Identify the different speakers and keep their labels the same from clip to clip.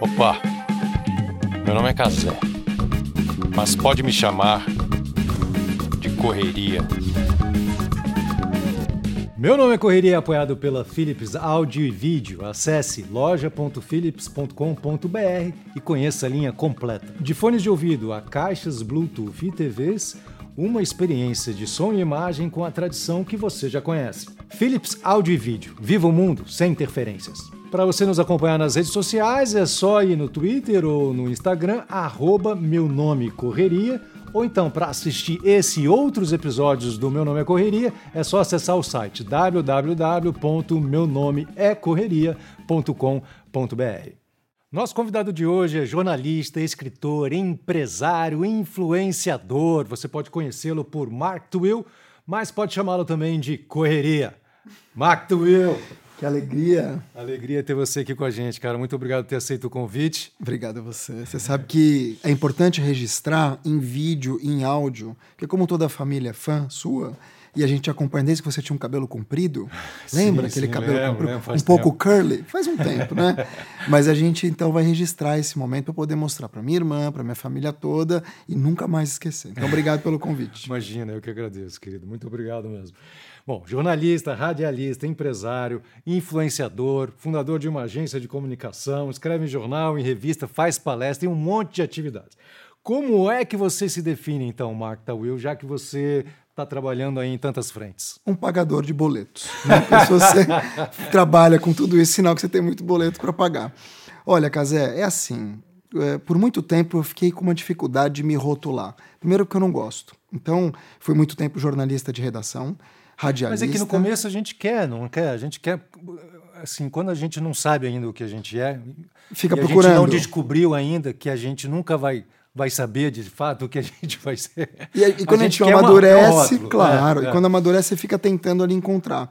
Speaker 1: Opa, meu nome é Casé, mas pode me chamar de Correria.
Speaker 2: Meu nome é Correria, apoiado pela Philips Áudio e Vídeo. Acesse loja.philips.com.br e conheça a linha completa. De fones de ouvido a caixas Bluetooth e TVs, uma experiência de som e imagem com a tradição que você já conhece. Philips Áudio e Vídeo. Viva o mundo sem interferências. Para você nos acompanhar nas redes sociais, é só ir no Twitter ou no Instagram, arroba meu nome Correria ou então, para assistir esse e outros episódios do Meu Nome é Correria, é só acessar o site www.meunomeecorreria.com.br. Nosso convidado de hoje é jornalista, escritor, empresário, influenciador. Você pode conhecê-lo por Mark Twill, mas pode chamá-lo também de Correria. Mark Twill!
Speaker 3: Que alegria.
Speaker 2: Alegria ter você aqui com a gente, cara. Muito obrigado por ter aceito o convite.
Speaker 3: Obrigado a você. Você sabe que é importante registrar em vídeo e em áudio, porque como toda a família é fã sua, e a gente acompanha desde que você tinha um cabelo comprido. Lembra
Speaker 2: sim,
Speaker 3: aquele
Speaker 2: sim,
Speaker 3: cabelo
Speaker 2: lembro,
Speaker 3: comprido,
Speaker 2: lembro,
Speaker 3: um pouco curly? Faz um tempo, né? Mas a gente então vai registrar esse momento para poder mostrar para minha irmã, para minha família toda e nunca mais esquecer. Então, obrigado pelo convite.
Speaker 2: Imagina, eu que agradeço, querido. Muito obrigado mesmo. Bom, jornalista, radialista, empresário, influenciador, fundador de uma agência de comunicação, escreve em jornal, em revista, faz palestra, tem um monte de atividades. Como é que você se define, então, Mark Tawil, já que você está trabalhando aí em tantas frentes?
Speaker 3: Um pagador de boletos. Né? Se você trabalha com tudo isso, sinal que você tem muito boleto para pagar. Olha, Casé, é assim. É, por muito tempo eu fiquei com uma dificuldade de me rotular. Primeiro porque eu não gosto. Então, fui muito tempo jornalista de redação radialista.
Speaker 2: Mas é que no começo a gente quer, não quer? A gente quer, assim, quando a gente não sabe ainda o que a gente é,
Speaker 3: fica procurando.
Speaker 2: A gente não descobriu ainda que a gente nunca vai vai saber de fato o que a gente vai ser.
Speaker 3: E, e quando a gente, a gente amadurece, uma, claro, é, é. e quando amadurece, você fica tentando ali encontrar.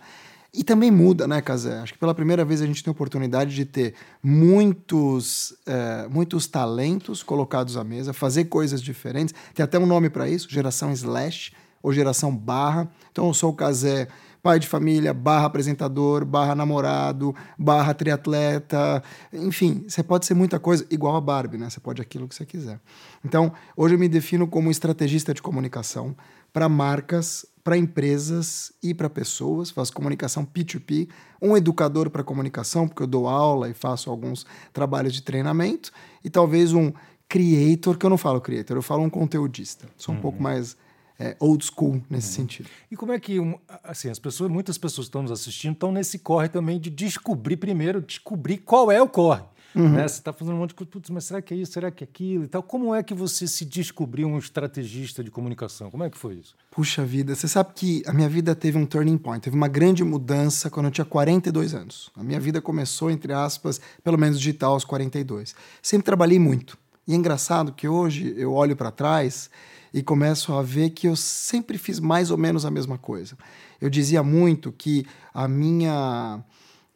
Speaker 3: E também muda, né, Casé? Acho que pela primeira vez a gente tem a oportunidade de ter muitos, é, muitos talentos colocados à mesa, fazer coisas diferentes. Tem até um nome para isso, geração slash ou geração barra. Então eu sou o Casé, pai de família, barra apresentador, barra namorado, barra triatleta, enfim, você pode ser muita coisa, igual a Barbie, né? Você pode aquilo que você quiser. Então, hoje eu me defino como estrategista de comunicação para marcas, para empresas e para pessoas. Faço comunicação P2P, um educador para comunicação, porque eu dou aula e faço alguns trabalhos de treinamento, e talvez um creator, que eu não falo creator, eu falo um conteudista. Sou um uhum. pouco mais é, old school nesse uhum. sentido.
Speaker 2: E como é que, assim, as pessoas, muitas pessoas que estão nos assistindo estão nesse corre também de descobrir primeiro, descobrir qual é o corre. Uhum. Né? Você está fazendo um monte de coisa, mas será que é isso, será que é aquilo e tal? Como é que você se descobriu um estrategista de comunicação? Como é que foi isso?
Speaker 3: Puxa vida, você sabe que a minha vida teve um turning point, teve uma grande mudança quando eu tinha 42 anos. A minha vida começou, entre aspas, pelo menos digital aos 42. Sempre trabalhei muito. E é engraçado que hoje eu olho para trás e começo a ver que eu sempre fiz mais ou menos a mesma coisa. Eu dizia muito que a minha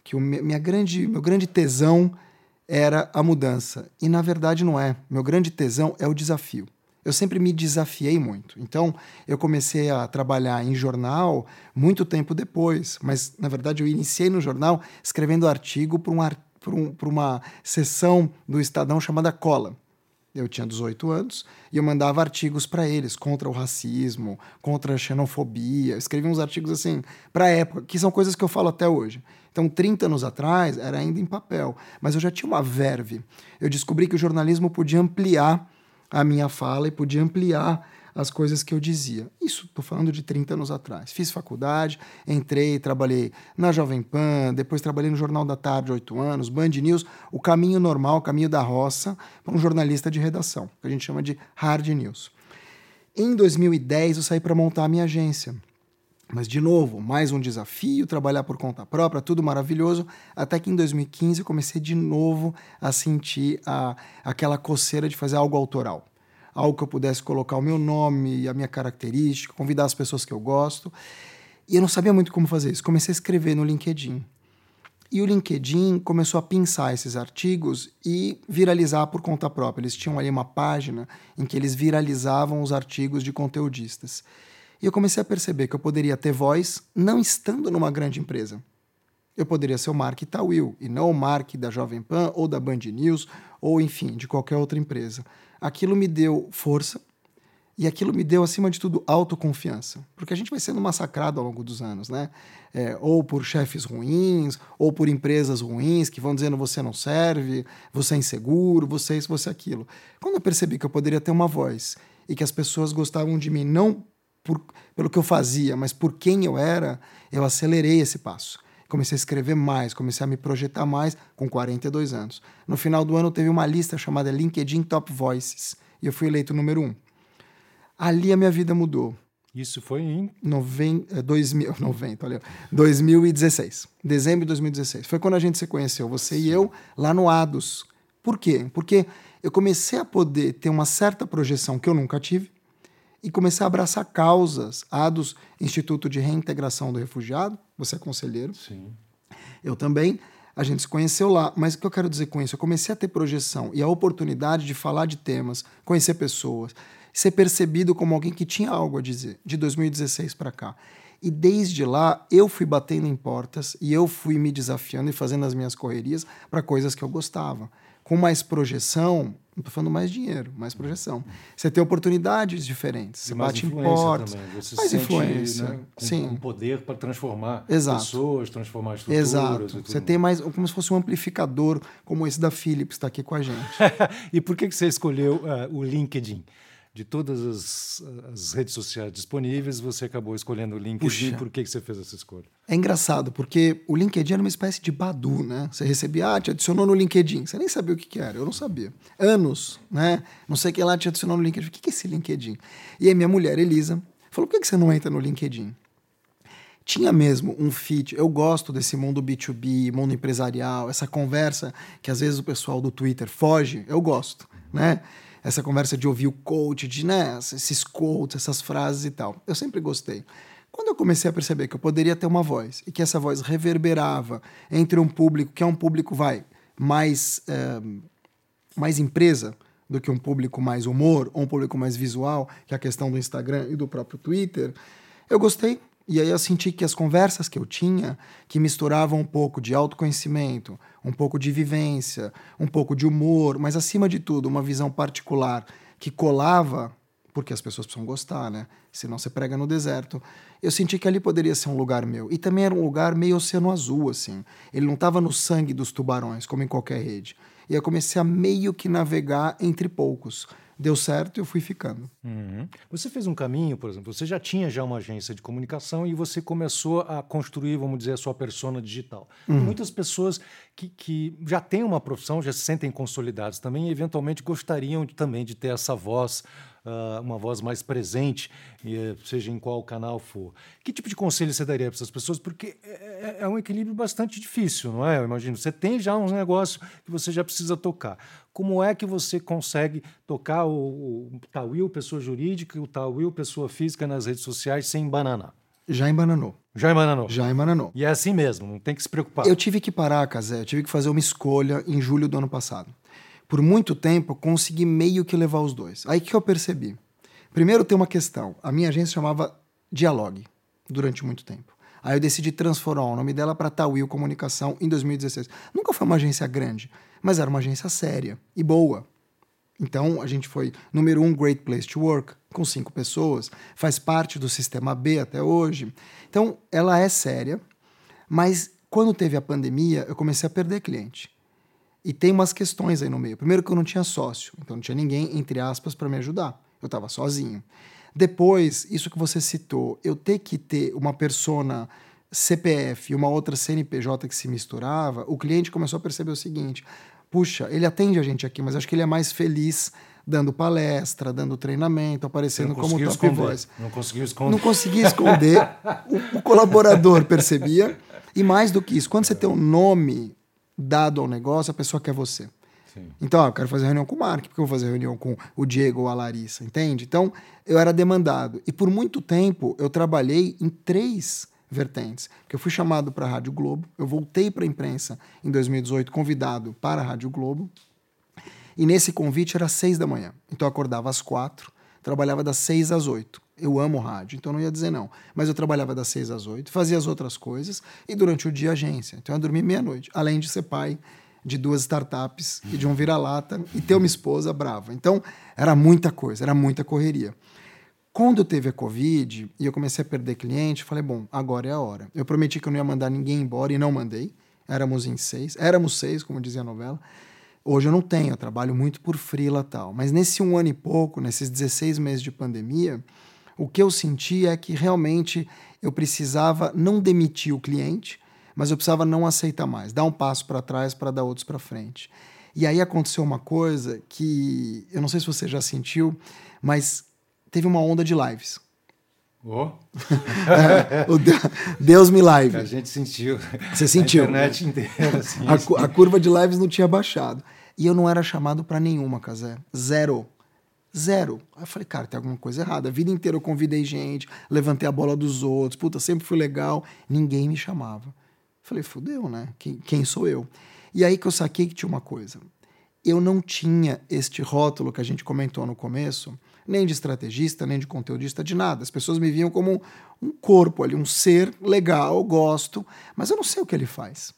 Speaker 3: que o minha grande meu grande tesão era a mudança e na verdade não é. Meu grande tesão é o desafio. Eu sempre me desafiei muito. Então, eu comecei a trabalhar em jornal muito tempo depois, mas na verdade eu iniciei no jornal escrevendo artigo para um, um, uma sessão do Estadão chamada Cola. Eu tinha 18 anos e eu mandava artigos para eles contra o racismo, contra a xenofobia. Escrevia uns artigos assim para a época, que são coisas que eu falo até hoje. Então, 30 anos atrás era ainda em papel, mas eu já tinha uma verve. Eu descobri que o jornalismo podia ampliar a minha fala e podia ampliar as coisas que eu dizia. Isso, estou falando de 30 anos atrás. Fiz faculdade, entrei, trabalhei na Jovem Pan, depois trabalhei no Jornal da Tarde, oito anos, Band News, o caminho normal, o caminho da roça, para um jornalista de redação, que a gente chama de hard news. Em 2010, eu saí para montar a minha agência. Mas, de novo, mais um desafio, trabalhar por conta própria, tudo maravilhoso. Até que em 2015 eu comecei de novo a sentir a, aquela coceira de fazer algo autoral algo que eu pudesse colocar o meu nome a minha característica, convidar as pessoas que eu gosto. E eu não sabia muito como fazer isso. Comecei a escrever no LinkedIn. E o LinkedIn começou a pensar esses artigos e viralizar por conta própria. Eles tinham ali uma página em que eles viralizavam os artigos de conteudistas. E eu comecei a perceber que eu poderia ter voz não estando numa grande empresa. eu poderia ser o Mark Tawil e não o Mark da Jovem Pan ou da Band News ou, enfim, de qualquer outra empresa. Aquilo me deu força e aquilo me deu, acima de tudo, autoconfiança. Porque a gente vai sendo massacrado ao longo dos anos, né? É, ou por chefes ruins, ou por empresas ruins que vão dizendo você não serve, você é inseguro, você é isso, você é aquilo. Quando eu percebi que eu poderia ter uma voz e que as pessoas gostavam de mim não por, pelo que eu fazia, mas por quem eu era, eu acelerei esse passo. Comecei a escrever mais, comecei a me projetar mais com 42 anos. No final do ano teve uma lista chamada LinkedIn Top Voices e eu fui eleito número um. Ali a minha vida mudou.
Speaker 2: Isso foi em
Speaker 3: Noven... 2000, 90, olha, 2016. Dezembro de 2016. Foi quando a gente se conheceu, você Sim. e eu, lá no ADOS. Por quê? Porque eu comecei a poder ter uma certa projeção que eu nunca tive e comecei a abraçar causas. ADOS, Instituto de Reintegração do Refugiado, você é conselheiro.
Speaker 2: Sim.
Speaker 3: Eu também. A gente se conheceu lá, mas o que eu quero dizer com isso? Eu comecei a ter projeção e a oportunidade de falar de temas, conhecer pessoas, ser percebido como alguém que tinha algo a dizer, de 2016 para cá. E desde lá eu fui batendo em portas e eu fui me desafiando e fazendo as minhas correrias para coisas que eu gostava. Com mais projeção, não estou falando mais dinheiro, mais projeção. Você tem oportunidades diferentes, você bate em portas. Também.
Speaker 2: Você
Speaker 3: mais
Speaker 2: sente,
Speaker 3: influência.
Speaker 2: Né, com,
Speaker 3: Sim.
Speaker 2: com poder para transformar
Speaker 3: Exato.
Speaker 2: pessoas, transformar estruturas.
Speaker 3: Exato. Você tem mais como se fosse um amplificador, como esse da Philips, está aqui com a gente.
Speaker 2: e por que, que você escolheu uh, o LinkedIn? De todas as, as, redes sociais disponíveis, você acabou escolhendo o LinkedIn. Puxa. Por que, que você fez essa escolha?
Speaker 3: É engraçado, porque o LinkedIn era uma espécie de Badu, né? Você recebia, ah, te adicionou no LinkedIn. Você nem sabia o que, que era, eu não sabia. Anos, né? Não sei quem lá te adicionou no LinkedIn. O que, que é esse LinkedIn? E aí minha mulher, Elisa, falou, por que, que você não entra no LinkedIn? Tinha mesmo um fit. Eu gosto desse mundo B2B, mundo empresarial, essa conversa que às vezes o pessoal do Twitter foge. Eu gosto, né? Essa conversa de ouvir o coach, de né, esses quotes, essas frases e tal. Eu sempre gostei. Quando eu comecei a perceber que eu poderia ter uma voz e que essa voz reverberava entre um público que é um público, vai, mais, é, mais empresa do que um público mais humor ou um público mais visual, que é a questão do Instagram e do próprio Twitter, eu gostei, e aí eu senti que as conversas que eu tinha, que misturavam um pouco de autoconhecimento, um pouco de vivência, um pouco de humor, mas acima de tudo, uma visão particular que colava, porque as pessoas precisam gostar, né? Senão você prega no deserto. Eu senti que ali poderia ser um lugar meu. E também era um lugar meio oceano azul, assim. Ele não estava no sangue dos tubarões, como em qualquer rede. E eu comecei a meio que navegar entre poucos deu certo e eu fui ficando.
Speaker 2: Uhum. Você fez um caminho, por exemplo, você já tinha já uma agência de comunicação e você começou a construir, vamos dizer, a sua persona digital. Uhum. Muitas pessoas que, que já têm uma profissão, já se sentem consolidados também e eventualmente gostariam também de ter essa voz uh, uma voz mais presente, seja em qual canal for. Que tipo de conselho você daria para essas pessoas? Porque é, é, é, um equilíbrio bastante difícil, não é? Eu imagino. Você tem já uns negócios que você já precisa tocar. Como é que você consegue tocar o, o Tawil, pessoa jurídica, e o Tawil, pessoa física, nas redes sociais sem bananar?
Speaker 3: Já embananou.
Speaker 2: Já embananou.
Speaker 3: Já embananou.
Speaker 2: E é assim mesmo, não tem que se preocupar.
Speaker 3: Eu tive que parar, Casé, eu tive que fazer uma escolha em julho do ano passado por muito tempo, consegui meio que levar os dois. Aí que eu percebi? Primeiro tem uma questão. A minha agência chamava Dialogue durante muito tempo. Aí eu decidi transformar o nome dela para Tawil Comunicação em 2016. Nunca foi uma agência grande, mas era uma agência séria e boa. Então a gente foi número um Great Place to Work, com cinco pessoas, faz parte do sistema B até hoje. Então ela é séria, mas quando teve a pandemia eu comecei a perder cliente. E tem umas questões aí no meio. Primeiro que eu não tinha sócio, então não tinha ninguém, entre aspas, para me ajudar. Eu estava sozinho. Depois, isso que você citou, eu ter que ter uma persona CPF e uma outra CNPJ que se misturava, o cliente começou a perceber o seguinte: puxa, ele atende a gente aqui, mas acho que ele é mais feliz dando palestra, dando treinamento, aparecendo como top
Speaker 2: esconder.
Speaker 3: voice.
Speaker 2: Não conseguiu esconder.
Speaker 3: Não conseguia esconder. o, o colaborador percebia. E mais do que isso, quando você tem um nome dado ao negócio, a pessoa quer você. Sim. Então, ó, eu quero fazer reunião com o Mark, porque eu vou fazer reunião com o Diego ou a Larissa, entende? Então, eu era demandado. E por muito tempo eu trabalhei em três vertentes. Porque eu fui chamado para a Rádio Globo, eu voltei para a imprensa em 2018, convidado para a Rádio Globo. E nesse convite era às seis da manhã. Então eu acordava às quatro, trabalhava das seis às oito. Eu amo rádio, então não ia dizer não. Mas eu trabalhava das seis às oito, fazia as outras coisas e durante o dia agência. Então eu dormia meia-noite, além de ser pai de duas startups e de um vira-lata e ter uma esposa brava. Então era muita coisa, era muita correria. Quando teve a Covid e eu comecei a perder cliente, falei, bom, agora é a hora. Eu prometi que eu não ia mandar ninguém embora e não mandei. Éramos em seis, éramos seis, como dizia a novela. Hoje eu não tenho, eu trabalho muito por frila tal. Mas nesse um ano e pouco, nesses 16 meses de pandemia, o que eu senti é que realmente eu precisava não demitir o cliente, mas eu precisava não aceitar mais, dar um passo para trás para dar outros para frente. E aí aconteceu uma coisa que eu não sei se você já sentiu, mas teve uma onda de lives.
Speaker 2: Oh.
Speaker 3: é, Deus me live.
Speaker 2: A gente sentiu.
Speaker 3: Você sentiu?
Speaker 2: A internet inteira. Assim,
Speaker 3: a, a, curva de lives não tinha baixado. E eu não era chamado para nenhuma, Casé. Zero. Zero. Aí eu falei, cara, tem alguma coisa errada. A vida inteira eu convidei gente, levantei a bola dos outros, puta, sempre fui legal. Ninguém me chamava. Falei, fudeu, né? Quem, quem sou eu? E aí que eu saquei que tinha uma coisa. Eu não tinha este rótulo que a gente comentou no começo, nem de estrategista, nem de conteudista, de nada. As pessoas me viam como um corpo ali, um ser legal, gosto, mas eu não sei o que ele faz.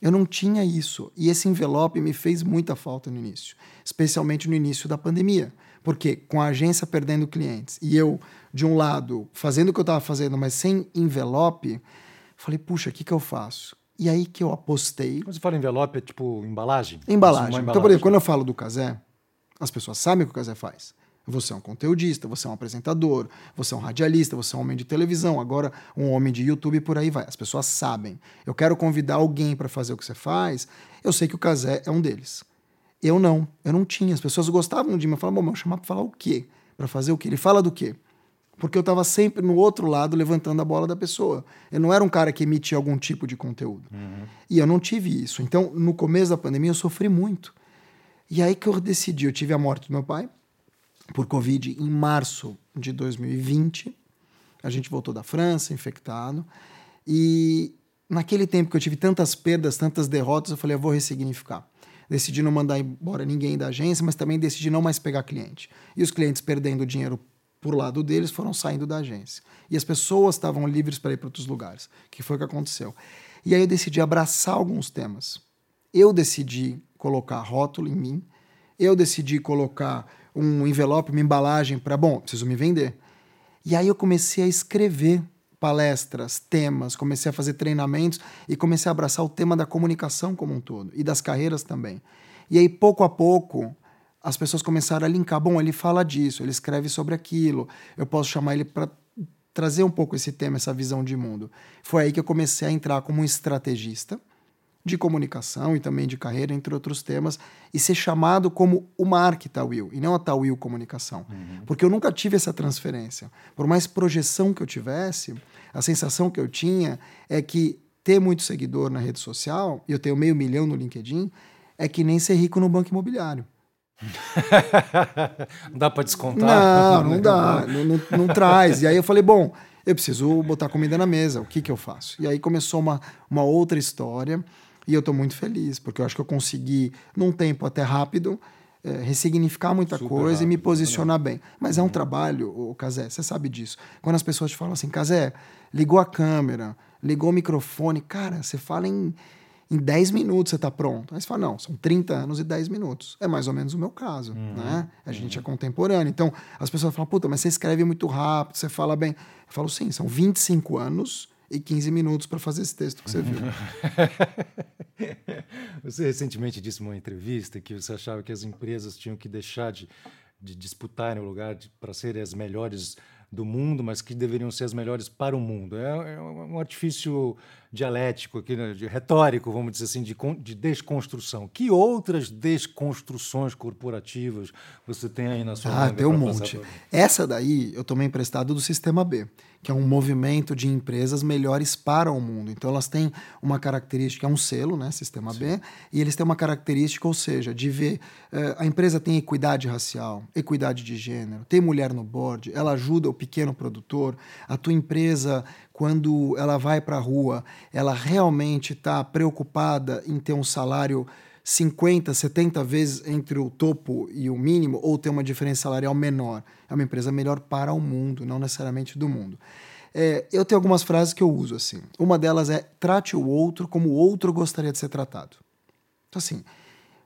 Speaker 3: Eu não tinha isso. E esse envelope me fez muita falta no início, especialmente no início da pandemia. Porque com a agência perdendo clientes e eu, de um lado, fazendo o que eu estava fazendo, mas sem envelope, falei, puxa, o que, que eu faço? E aí que eu apostei.
Speaker 2: Quando você fala envelope, é tipo embalagem?
Speaker 3: Embalagem. embalagem. Então, por exemplo, quando eu falo do Casé, as pessoas sabem o que o Casé faz. Você é um conteudista, você é um apresentador, você é um radialista, você é um homem de televisão, agora um homem de YouTube e por aí vai. As pessoas sabem. Eu quero convidar alguém para fazer o que você faz, eu sei que o Casé é um deles. Eu não, eu não tinha. As pessoas gostavam de mim, eu falava, bom, mas chamar para falar o quê? Para fazer o quê? Ele fala do quê? Porque eu estava sempre no outro lado levantando a bola da pessoa. Eu não era um cara que emitia algum tipo de conteúdo. Uhum. E eu não tive isso. Então, no começo da pandemia, eu sofri muito. E aí que eu decidi, eu tive a morte do meu pai, por Covid em março de 2020. A gente voltou da França, infectado. E naquele tempo que eu tive tantas perdas, tantas derrotas, eu falei, eu vou ressignificar. Decidi não mandar embora ninguém da agência, mas também decidi não mais pegar cliente. E os clientes perdendo dinheiro por lado deles foram saindo da agência. E as pessoas estavam livres para ir para outros lugares, que foi o que aconteceu. E aí eu decidi abraçar alguns temas. Eu decidi colocar rótulo em mim, eu decidi colocar um envelope, uma embalagem para, bom, preciso me vender. E aí eu comecei a escrever palestras, temas, comecei a fazer treinamentos e comecei a abraçar o tema da comunicação como um todo e das carreiras também. E aí, pouco a pouco, as pessoas começaram a linkar. Bom, ele fala disso, ele escreve sobre aquilo, eu posso chamar ele para trazer um pouco esse tema, essa visão de mundo. Foi aí que eu comecei a entrar como um estrategista de comunicação e também de carreira, entre outros temas, e ser chamado como o Mark Tawil, e não a Tawil Comunicação. Uhum. Porque eu nunca tive essa transferência. Por mais projeção que eu tivesse, a sensação que eu tinha é que ter muito seguidor na rede social, e eu tenho meio milhão no LinkedIn, é que nem ser rico no banco imobiliário.
Speaker 2: não dá para descontar?
Speaker 3: Não, não dá, não, não, não traz. E aí eu falei, bom, eu preciso botar comida na mesa, o que, que eu faço? E aí começou uma, uma outra história e eu estou muito feliz, porque eu acho que eu consegui, num tempo até rápido, é, ressignificar muita Super coisa rápido, e me posicionar bem. Mas é um uhum. trabalho, o Casé, você sabe disso. Quando as pessoas te falam assim, Casé, ligou a câmera, ligou o microfone, cara, você fala em, em 10 minutos, você está pronto. Aí você fala, não, são 30 anos e 10 minutos. É mais ou menos o meu caso, uhum, né? A gente é uhum. é contemporâneo. Então, as pessoas falam, puta, mas você escreve muito rápido, você fala bem. Eu falo, sim, são 25 anos e 15 minutos para fazer esse texto que você viu.
Speaker 2: você recentemente disse numa entrevista que você achava que as empresas tinham que deixar de, de disputarem o lugar para serem as melhores do mundo, mas que deveriam ser as melhores para o mundo. É, é um artifício dialético, aqui, né, de, retórico, vamos dizer assim, de, de desconstrução. Que outras desconstruções corporativas você tem aí na sua
Speaker 3: Ah, tem um monte. Essa daí eu tomei emprestado do Sistema B que é um movimento de empresas melhores para o mundo. Então elas têm uma característica, é um selo, né, Sistema Sim. B, e eles têm uma característica, ou seja, de ver uh, a empresa tem equidade racial, equidade de gênero, tem mulher no board, ela ajuda o pequeno produtor, a tua empresa quando ela vai para a rua, ela realmente está preocupada em ter um salário 50, 70 vezes entre o topo e o mínimo, ou ter uma diferença salarial menor. É uma empresa melhor para o mundo, não necessariamente do mundo. É, eu tenho algumas frases que eu uso assim. Uma delas é: trate o outro como o outro gostaria de ser tratado. Então, assim,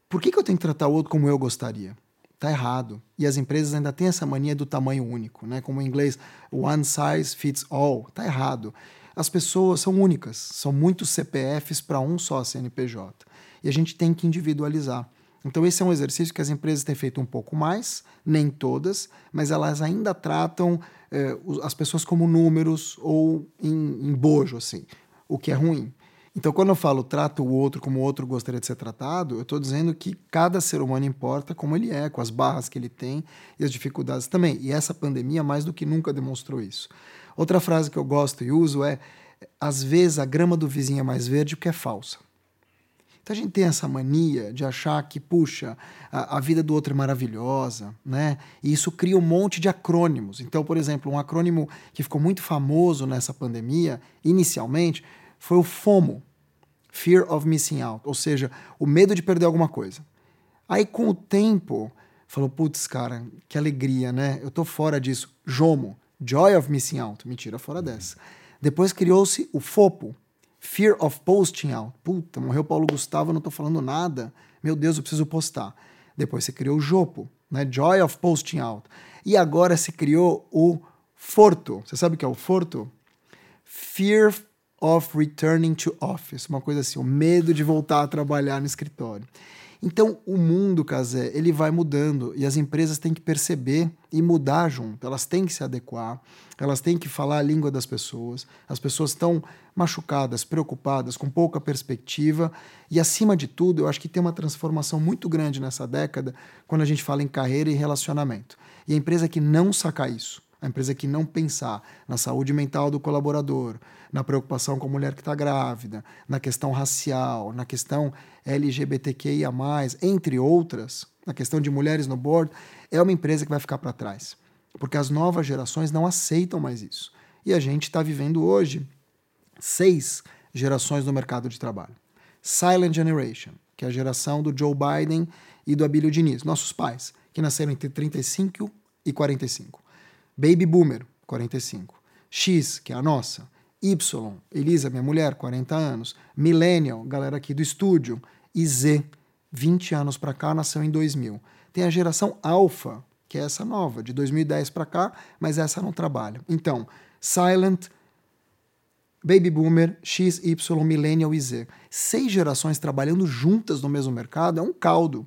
Speaker 3: por que, que eu tenho que tratar o outro como eu gostaria? Tá errado. E as empresas ainda têm essa mania do tamanho único, né? Como em inglês, one size fits all. Tá errado. As pessoas são únicas, são muitos CPFs para um só CNPJ. E a gente tem que individualizar. Então, esse é um exercício que as empresas têm feito um pouco mais, nem todas, mas elas ainda tratam eh, as pessoas como números ou em, em bojo, assim, o que é ruim. Então, quando eu falo trata o outro como o outro gostaria de ser tratado, eu estou dizendo que cada ser humano importa como ele é, com as barras que ele tem e as dificuldades também. E essa pandemia, mais do que nunca, demonstrou isso. Outra frase que eu gosto e uso é: às vezes a grama do vizinho é mais verde porque é falsa. Então a gente tem essa mania de achar que, puxa, a, a, vida do outro é maravilhosa, né? E isso cria um monte de acrônimos. Então, por exemplo, um acrônimo que ficou muito famoso nessa pandemia, inicialmente, foi o FOMO, Fear of Missing Out, ou seja, o medo de perder alguma coisa. Aí, com o tempo, falou, putz, cara, que alegria, né? Eu tô fora disso. JOMO, Joy of Missing Out, me tira fora dessa. Depois criou-se o FOPO, Fear of Posting Out. Puta, morreu Paulo Gustavo, não tô falando nada. Meu Deus, eu preciso postar. Depois você criou o JOPO, né? Joy of Posting Out. E agora se criou o FORTO. Você sabe o que é o FORTO? Fear of returning to office, uma coisa assim, o medo de voltar a trabalhar no escritório. Então, o mundo, Casé, ele vai mudando e as empresas têm que perceber e mudar junto. Elas têm que se adequar, elas têm que falar a língua das pessoas. As pessoas estão machucadas, preocupadas, com pouca perspectiva. E, acima de tudo, eu acho que tem uma transformação muito grande nessa década quando a gente fala em carreira e relacionamento. E a empresa que não sacar isso, a empresa que não pensar na saúde mental do colaborador, na preocupação com a mulher que está grávida, na questão racial, na questão LGBTQIA, entre outras, na questão de mulheres no board, é uma empresa que vai ficar para trás. Porque as novas gerações não aceitam mais isso. E a gente está vivendo hoje seis gerações no mercado de trabalho. Silent Generation, que é a geração do Joe Biden e do Abílio Diniz, nossos pais, que nasceram entre 35 e 45. Baby Boomer, 45. X, que é a nossa. Y, Elisa, minha mulher, 40 anos. Millennial, galera aqui do estúdio. E Z, 20 anos para cá, nasceu em 2000. Tem a geração Alpha, que é essa nova, de 2010 para cá, mas essa não trabalha. Então, Silent, Baby Boomer, X, Y, Millennial e Z. Seis gerações trabalhando juntas no mesmo mercado é um caldo.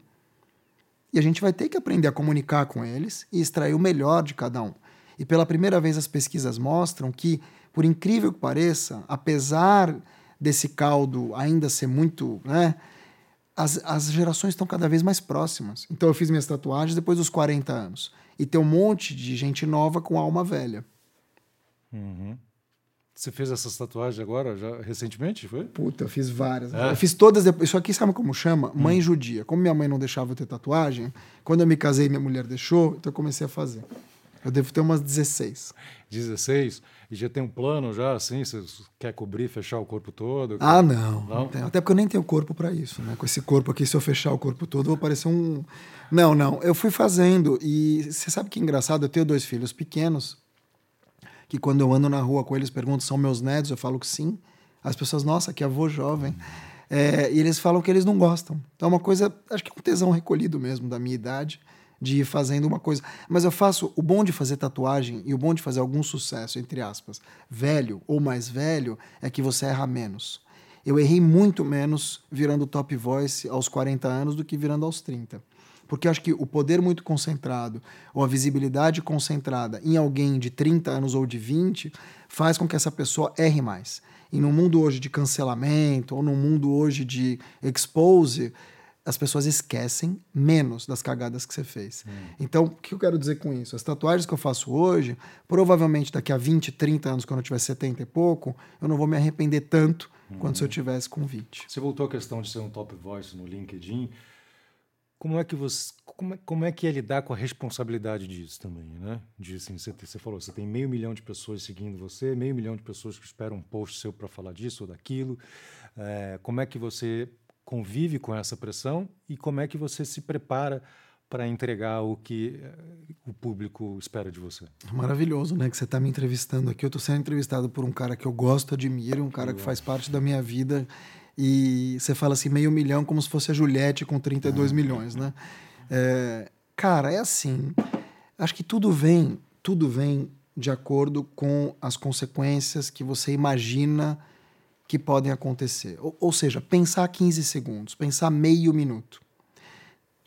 Speaker 3: E a gente vai ter que aprender a comunicar com eles e extrair o melhor de cada um. E pela primeira vez as pesquisas mostram que, por incrível que pareça, apesar desse caldo ainda ser muito, né, as, as gerações estão cada vez mais próximas. Então eu fiz minhas tatuagens depois dos 40 anos. E tem um monte de gente nova com alma velha.
Speaker 2: Uhum. Você fez essas tatuagens agora, já recentemente, foi?
Speaker 3: Puta, eu fiz várias. É. Eu fiz todas depois. Isso aqui sabe como chama? Mãe hum. judia. Como minha mãe não deixava eu ter tatuagem, quando eu me casei minha mulher deixou, então eu comecei a fazer. Eu devo ter umas 16.
Speaker 2: 16? E já tem um plano já, assim? Você quer cobrir, fechar o corpo todo?
Speaker 3: Ah, não. não? não Até porque eu nem tenho corpo para isso, né? Com esse corpo aqui, se eu fechar o corpo todo, eu vou parecer um... Não, não. Eu fui fazendo e você sabe que engraçado? Eu tenho dois filhos pequenos que quando eu ando na rua com eles, perguntam são meus netos, eu falo que sim. As pessoas, nossa, que avô jovem. É, e eles falam que eles não gostam. Então é uma coisa, acho que é um tesão recolhido mesmo da minha idade de ir fazendo uma coisa. Mas eu faço o bom de fazer tatuagem e o bom de fazer algum sucesso, entre aspas, velho ou mais velho, é que você erra menos. Eu errei muito menos virando top voice aos 40 anos do que virando aos 30. Porque eu acho que o poder muito concentrado ou a visibilidade concentrada em alguém de 30 anos ou de 20 faz com que essa pessoa erre mais. E no mundo hoje de cancelamento ou no mundo hoje de expose, as pessoas esquecem menos das cagadas que você fez. Hum. Então, o que eu quero dizer com isso? As tatuagens que eu faço hoje, provavelmente daqui a 20, 30 anos, quando eu tiver 70 e pouco, eu não vou me arrepender tanto hum. quanto se eu tivesse com 20.
Speaker 2: Você voltou à questão de ser um top voice no LinkedIn. Como é que você, como é, como é que é lidar com a responsabilidade disso também, né? De assim, você, você falou, você tem meio milhão de pessoas seguindo você, meio milhão de pessoas que esperam um post seu para falar disso ou daquilo. É, como é que você convive com essa pressão e como é que você se prepara para entregar o que eh, o público espera de você.
Speaker 3: Maravilhoso, né? Que você está me entrevistando aqui. Eu estou sendo entrevistado por um cara que eu gosto, admiro, um cara que faz parte da minha vida. E você fala assim, meio milhão, como se fosse a Juliette com 32 milhões, né? É, cara, é assim. Acho que tudo vem, tudo vem de acordo com as consequências que você imagina que podem acontecer. Ou, ou seja, pensar 15 segundos, pensar meio minuto.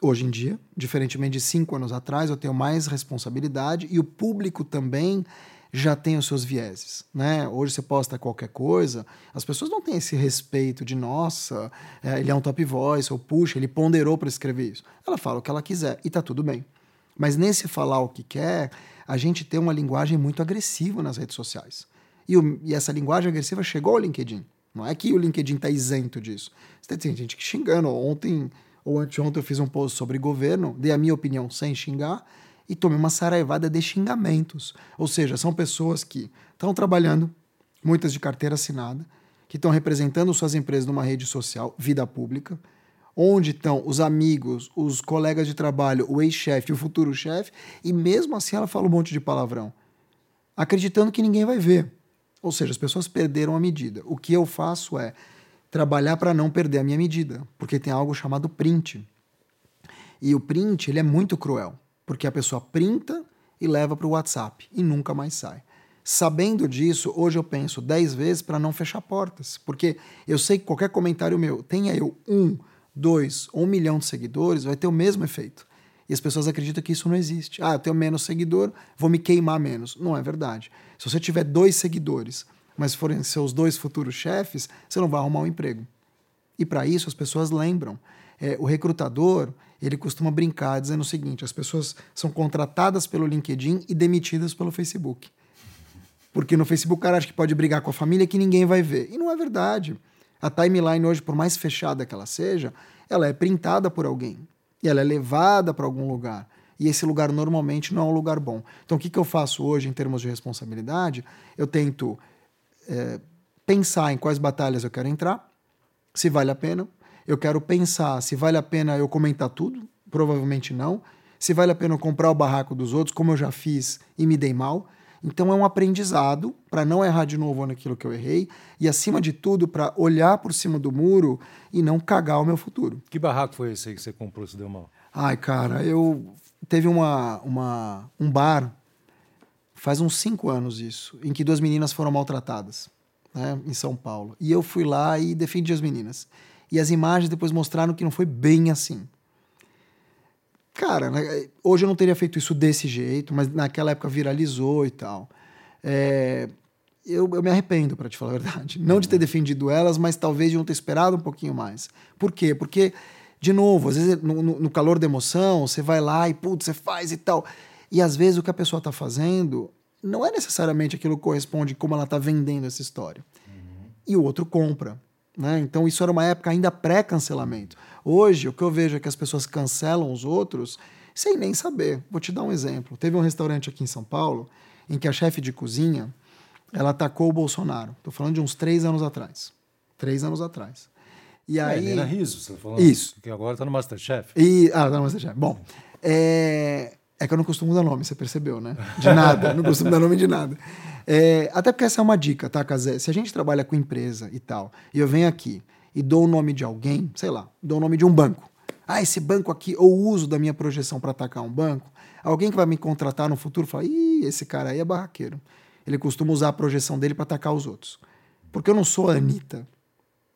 Speaker 3: Hoje em dia, diferentemente de cinco anos atrás, eu tenho mais responsabilidade e o público também já tem os seus vieses, né? Hoje você posta qualquer coisa, as pessoas não têm esse respeito de nossa, é, ele é um top voice ou puxa, ele ponderou para escrever isso. Ela fala o que ela quiser e tá tudo bem. Mas nesse falar o que quer, a gente tem uma linguagem muito agressiva nas redes sociais. E, o, e essa linguagem agressiva chegou ao LinkedIn. Não é que o LinkedIn está isento disso. Você tem gente que xingando. Ontem ou anteontem eu fiz um post sobre governo, dei a minha opinião sem xingar e tomei uma saraivada de xingamentos. Ou seja, são pessoas que estão trabalhando, muitas de carteira assinada, que estão representando suas empresas numa rede social, vida pública, onde estão os amigos, os colegas de trabalho, o ex-chefe, o futuro chefe, e mesmo assim ela fala um monte de palavrão, acreditando que ninguém vai ver. Ou seja, as pessoas perderam a medida. O que eu faço é trabalhar para não perder a minha medida, porque tem algo chamado print. E o print ele é muito cruel, porque a pessoa printa e leva para o WhatsApp e nunca mais sai. Sabendo disso, hoje eu penso dez vezes para não fechar portas, porque eu sei que qualquer comentário meu, tenha eu um, dois ou um milhão de seguidores, vai ter o mesmo efeito. E as pessoas acreditam que isso não existe. Ah, eu tenho menos seguidor, vou me queimar menos. Não é verdade. Se você tiver dois seguidores mas forem seus dois futuros chefes, você não vai arrumar um emprego. E para isso as pessoas lembram. É, o recrutador ele costuma brincar dizendo o seguinte: as pessoas são contratadas pelo LinkedIn e demitidas pelo Facebook. Porque no Facebook o cara acha que pode brigar com a família que ninguém vai ver. E não é verdade. A timeline hoje, por mais fechada que ela seja, ela é printada por alguém. E ela é levada para algum lugar. E esse lugar normalmente não é um lugar bom. Então o que, que eu faço hoje em termos de responsabilidade? Eu tento é, pensar em quais batalhas eu quero entrar, se vale a pena. Eu quero pensar se vale a pena eu comentar tudo, provavelmente não. Se vale a pena eu comprar o barraco dos outros, como eu já fiz e me dei mal. Então é um aprendizado para não errar de novo naquilo que eu errei e, acima de tudo, para olhar por cima do muro e não cagar o meu futuro.
Speaker 2: Que barraco foi esse aí que você comprou se deu mal?
Speaker 3: Ai, cara, eu. Teve uma, uma, um bar faz uns cinco anos isso, em que duas meninas foram maltratadas, né, em São Paulo. E eu fui lá e defendi as meninas. E as imagens depois mostraram que não foi bem assim. Cara, né, hoje eu não teria feito isso desse jeito, mas naquela época viralizou e tal. É, eu, eu, me arrependo, para te falar a verdade. Não de ter defendido elas, mas talvez de não ter esperado um pouquinho mais. Por quê? Porque, de novo, às vezes no, no calor da emoção, você vai lá e, putz, você faz e tal. E às vezes o que a pessoa está fazendo não é necessariamente aquilo que corresponde como ela está vendendo essa história. Uhum. E o outro compra. Né? Então isso era uma época ainda pré-cancelamento. Hoje, o que eu vejo é que as pessoas cancelam os outros sem nem saber. Vou te dar um exemplo. Teve um restaurante aqui em São Paulo em que a chefe de cozinha ela atacou o Bolsonaro. Estou falando de uns três anos atrás. Três anos atrás.
Speaker 2: E é, aí... Helena Riso, você tá falando.
Speaker 3: Isso.
Speaker 2: Que agora está no Masterchef.
Speaker 3: E... Ah, está no Masterchef. Bom, é... É que eu não costumo dar nome, você percebeu, né? De nada, não costumo dar nome de nada. É, até porque essa é uma dica, tá, Casé? Se a gente trabalha com empresa e tal, e eu venho aqui e dou o nome de alguém, sei lá, dou o nome de um banco. Ah, esse banco aqui, ou uso da minha projeção para atacar um banco, alguém que vai me contratar no futuro fala: ih, esse cara aí é barraqueiro. Ele costuma usar a projeção dele para atacar os outros. Porque eu não sou a Anitta.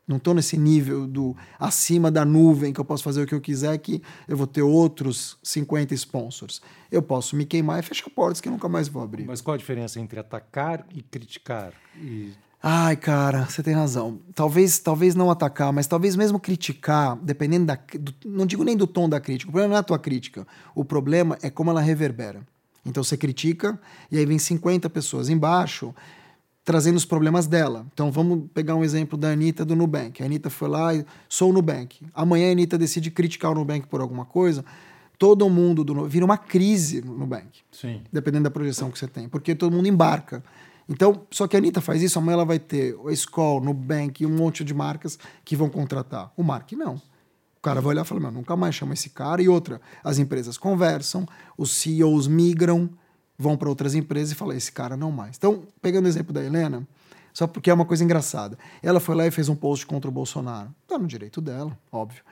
Speaker 3: Não estou nesse nível do acima da nuvem que eu posso fazer o que eu quiser, que eu vou ter outros 50 sponsors. Eu posso me queimar e fechar portas que eu nunca mais vou abrir.
Speaker 2: Mas qual a diferença entre atacar e criticar? E...
Speaker 3: Ai, cara, você tem razão. Talvez, talvez não atacar, mas talvez mesmo criticar, dependendo da. Do, não digo nem do tom da crítica. O problema não é a tua crítica. O problema é como ela reverbera. Então você critica e aí vem 50 pessoas embaixo trazendo os problemas dela. Então vamos pegar um exemplo da Anitta do Nubank. A Anitta foi lá e sou o Nubank. Amanhã a Anitta decide criticar o Nubank por alguma coisa. Todo mundo do vira uma crise no Nubank.
Speaker 2: Sim.
Speaker 3: Dependendo da projeção que você tem. Porque todo mundo embarca. Então, só que a Anitta faz isso, amanhã ela vai ter o Skoll, Nubank e um monte de marcas que vão contratar. O Mark não. O cara vai olhar e falar, meu, nunca mais chama esse cara. E outra, as empresas conversam, os CEOs migram, vão para outras empresas e falam, esse cara não mais. Então, pegando o exemplo da Helena, só porque é uma coisa engraçada. Ela foi lá e fez um post contra o Bolsonaro. Tá no direito dela, óbvio.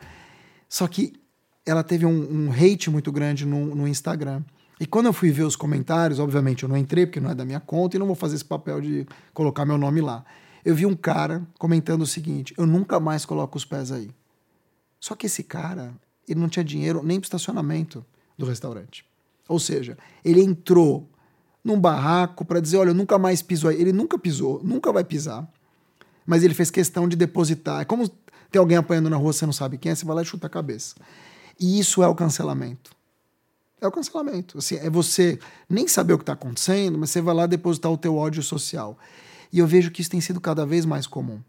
Speaker 3: Só que ela teve um, um hate muito grande no, no Instagram. E quando eu fui ver os comentários, obviamente eu não entrei porque não é da minha conta e não vou fazer esse papel de colocar meu nome lá. Eu vi um cara comentando o seguinte: eu nunca mais coloco os pés aí. Só que esse cara, ele não tinha dinheiro nem para estacionamento do restaurante. Ou seja, ele entrou num barraco para dizer: olha, eu nunca mais piso aí. Ele nunca pisou, nunca vai pisar. Mas ele fez questão de depositar. É como ter alguém apanhando na rua, você não sabe quem é, você vai lá e chuta a cabeça. E isso é o cancelamento. É o cancelamento. Assim, é você nem saber o que está acontecendo, mas você vai lá depositar o teu ódio social. E eu vejo que isso tem sido cada vez mais comum.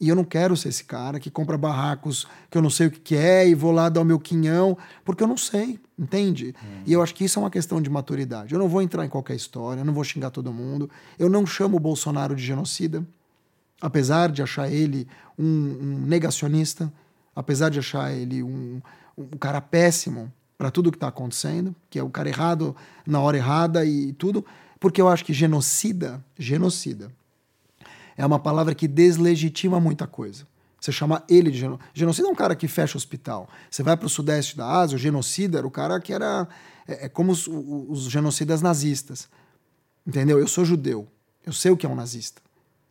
Speaker 3: E eu não quero ser esse cara que compra barracos que eu não sei o que é e vou lá dar o meu quinhão, porque eu não sei, entende? Hum. E eu acho que isso é uma questão de maturidade. Eu não vou entrar em qualquer história, eu não vou xingar todo mundo. Eu não chamo o Bolsonaro de genocida, apesar de achar ele um, um negacionista, apesar de achar ele um, um cara péssimo para tudo que está acontecendo, que é o cara errado na hora errada e tudo, porque eu acho que genocida, genocida, é uma palavra que deslegitima muita coisa. Você chama ele de genocida. Genocida é um cara que fecha hospital. Você vai para o sudeste da Ásia, o genocida era o cara que era. É, é como os, os, genocidas nazistas. Entendeu? Eu sou judeu. Eu sei o que é um nazista.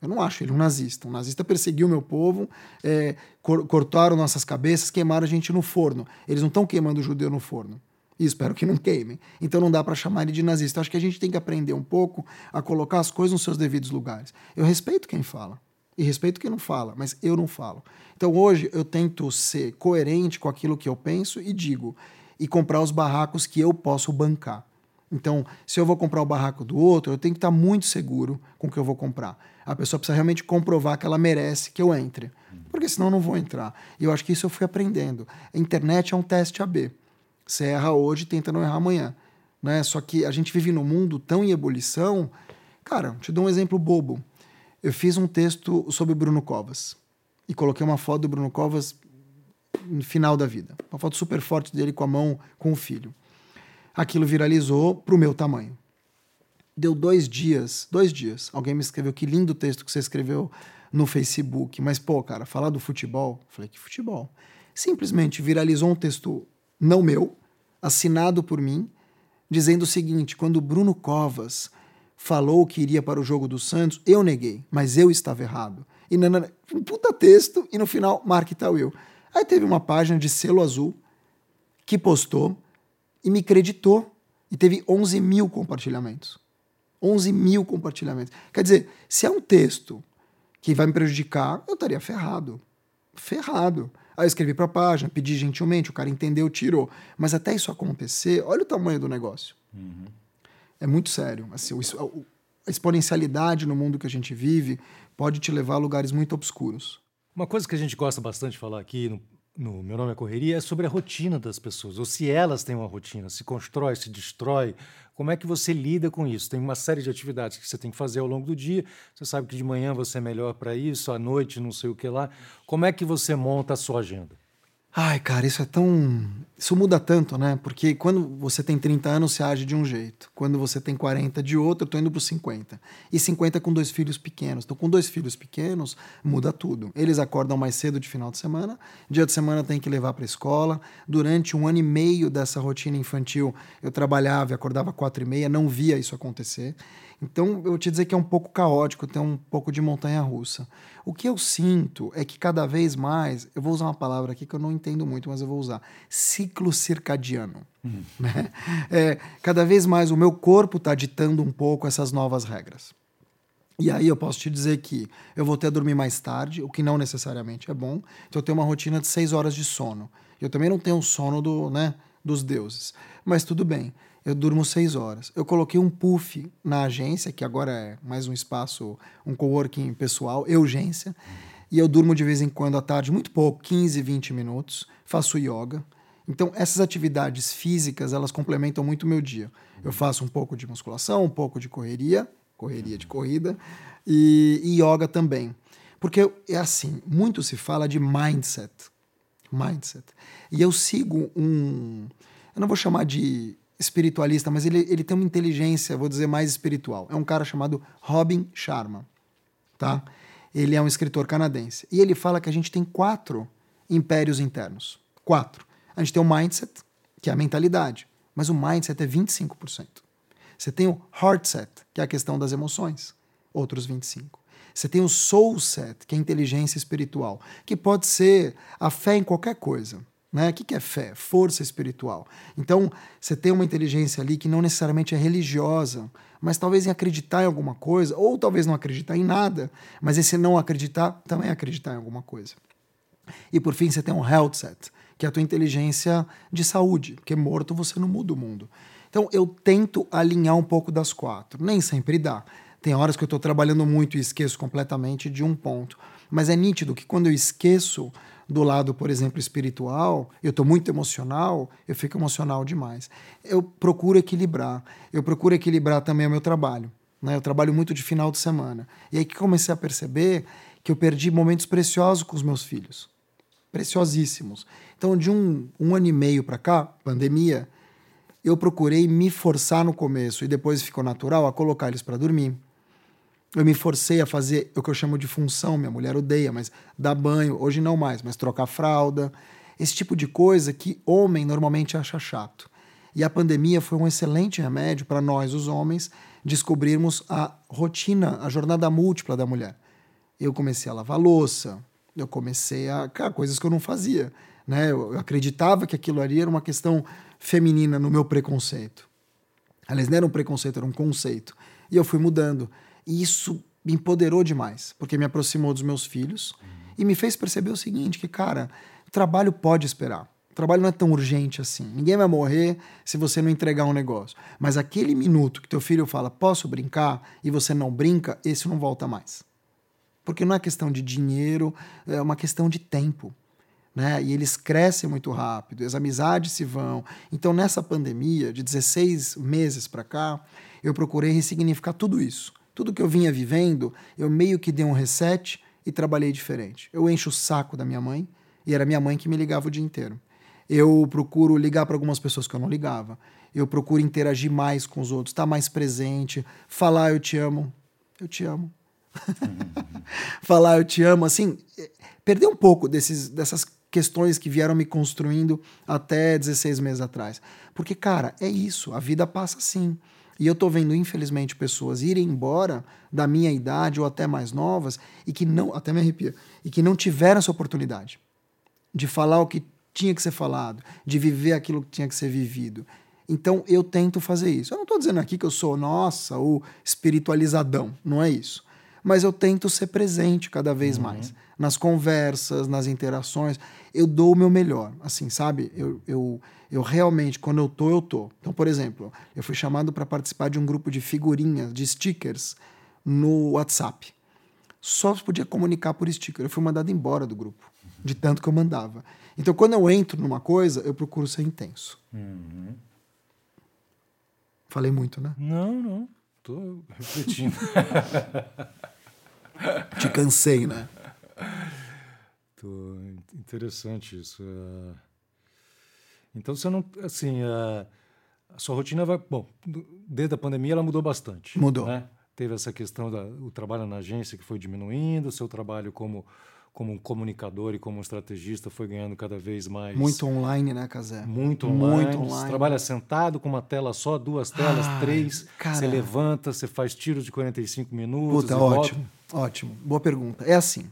Speaker 3: Eu não acho ele um nazista. Um nazista perseguiu meu povo, é, cor cortaram nossas cabeças, queimaram a gente no forno. Eles não estão queimando o judeu no forno. E espero que não queimem. Então não dá para chamar ele de nazista. Acho que a gente tem que aprender um pouco a colocar as coisas nos seus devidos lugares. Eu respeito quem fala e respeito quem não fala, mas eu não falo. Então hoje eu tento ser coerente com aquilo que eu penso e digo e comprar os barracos que eu posso bancar. Então, se eu vou comprar o barraco do outro, eu tenho que estar muito seguro com o que eu vou comprar. A pessoa precisa realmente comprovar que ela merece que eu entre, porque senão eu não vou entrar. E eu acho que isso eu fui aprendendo. A internet é um teste AB. Você erra hoje, tenta não errar amanhã. Né? Só que a gente vive num mundo tão em ebulição. Cara, te dou um exemplo bobo. Eu fiz um texto sobre Bruno Covas e coloquei uma foto do Bruno Covas no final da vida. Uma foto super forte dele com a mão com o filho. Aquilo viralizou para o meu tamanho. Deu dois dias, dois dias. Alguém me escreveu que lindo texto que você escreveu no Facebook. Mas, pô, cara, falar do futebol. falei, que futebol? Simplesmente viralizou um texto não meu, assinado por mim, dizendo o seguinte: quando Bruno Covas falou que iria para o jogo do Santos, eu neguei, mas eu estava errado. E nanana, um puta texto, e no final, Mark Tawil. Aí teve uma página de selo azul que postou e me creditou e teve 11 mil compartilhamentos. 11 mil compartilhamentos. Quer dizer, se é um texto que vai me prejudicar, eu estaria ferrado. Ferrado. Aí eu escrevi para a página, pedi gentilmente, o cara entendeu, tirou. Mas até isso acontecer, olha o tamanho do negócio. Uhum. É muito sério. Assim, a exponencialidade no mundo que a gente vive pode te levar a lugares muito obscuros.
Speaker 2: Uma coisa que a gente gosta bastante de falar aqui no, no Meu Nome é Correria é sobre a rotina das pessoas, ou se elas têm uma rotina, se constrói, se destrói, como é que você lida com isso? Tem uma série de atividades que você tem que fazer ao longo do dia. Você sabe que de manhã você é melhor para isso, à noite não sei o que lá. Como é que você monta a sua agenda?
Speaker 3: Ai, cara, isso é tão. Isso muda tanto, né? Porque quando você tem 30 anos, você age de um jeito. Quando você tem 40, de outro, eu tô indo para 50. E 50 com dois filhos pequenos. Então, com dois filhos pequenos, muda tudo. Eles acordam mais cedo de final de semana, dia de semana tem que levar para escola. Durante um ano e meio dessa rotina infantil, eu trabalhava e acordava quatro e meia, não via isso acontecer. Então, eu vou te dizer que é um pouco caótico, tem um pouco de montanha russa. O que eu sinto é que cada vez mais, eu vou usar uma palavra aqui que eu não entendo muito, mas eu vou usar: ciclo circadiano. Uhum. Né? É, cada vez mais o meu corpo está ditando um pouco essas novas regras. E aí eu posso te dizer que eu vou ter a dormir mais tarde, o que não necessariamente é bom. Então eu tenho uma rotina de seis horas de sono. Eu também não tenho o sono do, né, dos deuses. Mas tudo bem eu durmo seis horas. Eu coloquei um puff na agência, que agora é mais um espaço, um coworking pessoal, urgência, e eu durmo de vez em quando à tarde, muito pouco, 15, 20 minutos, faço yoga. Então, essas atividades físicas, elas complementam muito o meu dia. Eu faço um pouco de musculação, um pouco de correria correria de corrida, e, e yoga também. Porque é assim, muito se fala de mindset. Mindset. E eu sigo um. Eu não vou chamar de espiritualista, mas ele, ele tem uma inteligência, vou dizer, mais espiritual. É um cara chamado Robin Sharma. Tá? Ele é um escritor canadense. E ele fala que a gente tem quatro impérios internos. Quatro. A gente tem o mindset, que é a mentalidade. Mas o mindset é 25%. Você tem o heart set, que é a questão das emoções, outros 25%. Você tem o soul set, que é a inteligência espiritual, que pode ser a fé em qualquer coisa. Né? O que é fé? Força espiritual. Então, você tem uma inteligência ali que não necessariamente é religiosa, mas talvez em acreditar em alguma coisa, ou talvez não acreditar em nada, mas esse não acreditar também é acreditar em alguma coisa. E por fim, você tem um health set, que é a tua inteligência de saúde, porque morto você não muda o mundo. Então eu tento alinhar um pouco das quatro. Nem sempre dá. Tem horas que eu estou trabalhando muito e esqueço completamente de um ponto. Mas é nítido que quando eu esqueço do lado, por exemplo, espiritual, eu estou muito emocional, eu fico emocional demais. Eu procuro equilibrar. Eu procuro equilibrar também o meu trabalho. Né? Eu trabalho muito de final de semana. E aí que comecei a perceber que eu perdi momentos preciosos com os meus filhos preciosíssimos. Então, de um, um ano e meio para cá, pandemia, eu procurei me forçar no começo e depois ficou natural a colocar eles para dormir. Eu me forcei a fazer o que eu chamo de função, minha mulher odeia, mas dar banho, hoje não mais, mas trocar fralda, esse tipo de coisa que homem normalmente acha chato. E a pandemia foi um excelente remédio para nós, os homens, descobrirmos a rotina, a jornada múltipla da mulher. Eu comecei a lavar louça, eu comecei a. Cara, coisas que eu não fazia. Né? Eu acreditava que aquilo ali era uma questão feminina no meu preconceito. Aliás, não era um preconceito, era um conceito. E eu fui mudando. E isso me empoderou demais, porque me aproximou dos meus filhos e me fez perceber o seguinte: que, cara, trabalho pode esperar. O trabalho não é tão urgente assim. Ninguém vai morrer se você não entregar um negócio. Mas aquele minuto que teu filho fala, posso brincar, e você não brinca, esse não volta mais. Porque não é questão de dinheiro, é uma questão de tempo. Né? E eles crescem muito rápido, as amizades se vão. Então, nessa pandemia, de 16 meses para cá, eu procurei ressignificar tudo isso. Tudo que eu vinha vivendo, eu meio que dei um reset e trabalhei diferente. Eu encho o saco da minha mãe, e era minha mãe que me ligava o dia inteiro. Eu procuro ligar para algumas pessoas que eu não ligava. Eu procuro interagir mais com os outros, estar tá mais presente, falar eu te amo. Eu te amo. falar eu te amo, assim, perder um pouco desses, dessas questões que vieram me construindo até 16 meses atrás. Porque, cara, é isso, a vida passa assim. E eu tô vendo, infelizmente, pessoas irem embora da minha idade ou até mais novas e que não, até me arrepia, e que não tiveram essa oportunidade de falar o que tinha que ser falado, de viver aquilo que tinha que ser vivido. Então eu tento fazer isso. Eu não estou dizendo aqui que eu sou, nossa, o espiritualizadão, não é isso mas eu tento ser presente cada vez uhum. mais nas conversas, nas interações. Eu dou o meu melhor, assim, sabe? Eu, eu, eu realmente, quando eu tô, eu tô. Então, por exemplo, eu fui chamado para participar de um grupo de figurinhas, de stickers no WhatsApp. Só podia comunicar por sticker. Eu fui mandado embora do grupo, de tanto que eu mandava. Então, quando eu entro numa coisa, eu procuro ser intenso. Uhum. Falei muito, né?
Speaker 2: Não, não. Tô refletindo.
Speaker 3: Te cansei, né?
Speaker 2: Tô interessante isso. É. Então você não, assim, é, a sua rotina vai, bom, desde a pandemia ela mudou bastante.
Speaker 3: Mudou.
Speaker 2: Né? Teve essa questão do trabalho na agência que foi diminuindo, o seu trabalho como como um comunicador e como um estrategista foi ganhando cada vez mais.
Speaker 3: Muito online, né, Casé?
Speaker 2: Muito online. Muito online. Você trabalha sentado com uma tela só, duas telas, três. Cara. Você levanta, você faz tiros de 45 minutos.
Speaker 3: Puta, ótimo. Volta. Ótimo. Boa pergunta. É assim.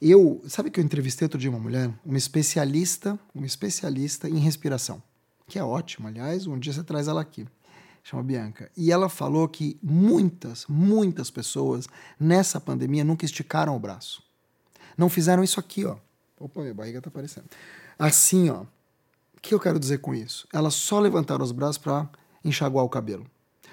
Speaker 3: Eu, sabe que eu entrevistei outro dia uma mulher, uma especialista, uma especialista em respiração, que é ótimo, aliás, um dia você traz ela aqui. Chama Bianca. E ela falou que muitas, muitas pessoas nessa pandemia nunca esticaram o braço. Não fizeram isso aqui, ó. Opa, minha barriga tá aparecendo. Assim, ó. O que eu quero dizer com isso? Elas só levantaram os braços para enxaguar o cabelo.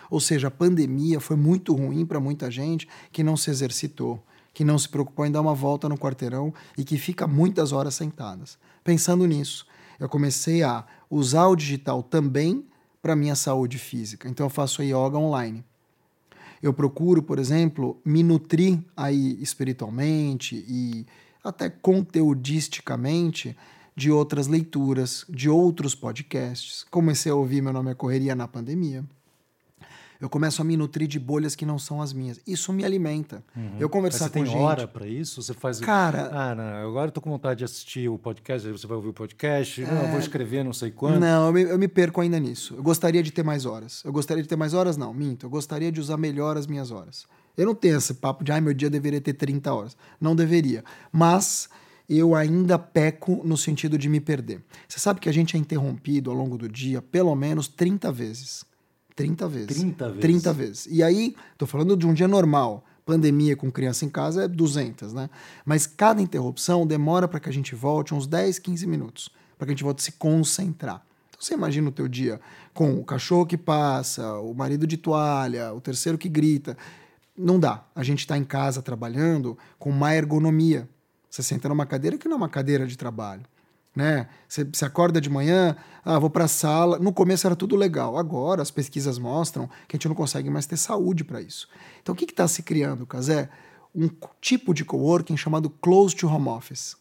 Speaker 3: Ou seja, a pandemia foi muito ruim para muita gente que não se exercitou, que não se preocupou em dar uma volta no quarteirão e que fica muitas horas sentadas. Pensando nisso, eu comecei a usar o digital também para minha saúde física. Então eu faço yoga online. Eu procuro, por exemplo, me nutrir aí espiritualmente e até conteudisticamente de outras leituras, de outros podcasts. Comecei a ouvir Meu Nome é Correria na pandemia eu começo a me nutrir de bolhas que não são as minhas. Isso me alimenta.
Speaker 2: Uhum.
Speaker 3: Eu conversar
Speaker 2: Mas você
Speaker 3: com
Speaker 2: tem
Speaker 3: gente.
Speaker 2: hora para isso? Você faz.
Speaker 3: Cara.
Speaker 2: Ah, não, agora eu tô com vontade de assistir o podcast, aí você vai ouvir o podcast. Não, eu vou escrever não sei quando.
Speaker 3: Não, eu me, eu me perco ainda nisso. Eu gostaria de ter mais horas. Eu gostaria de ter mais horas, não, minto. Eu gostaria de usar melhor as minhas horas. Eu não tenho esse papo de, ai, meu dia deveria ter 30 horas. Não deveria. Mas eu ainda peco no sentido de me perder. Você sabe que a gente é interrompido ao longo do dia pelo menos 30 vezes. 30 vezes.
Speaker 2: 30 vezes.
Speaker 3: 30 vezes. E aí, tô falando de um dia normal. Pandemia com criança em casa é 200, né? Mas cada interrupção demora para que a gente volte uns 10, 15 minutos, para que a gente volte a se concentrar. Então você imagina o teu dia com o cachorro que passa, o marido de toalha, o terceiro que grita. Não dá. A gente está em casa trabalhando com má ergonomia. Você senta numa cadeira que não é uma cadeira de trabalho né? Você, você acorda de manhã, ah, vou para a sala. No começo era tudo legal. Agora as pesquisas mostram que a gente não consegue mais ter saúde para isso. Então o que está se criando, Casé? Um tipo de coworking chamado close to home office. O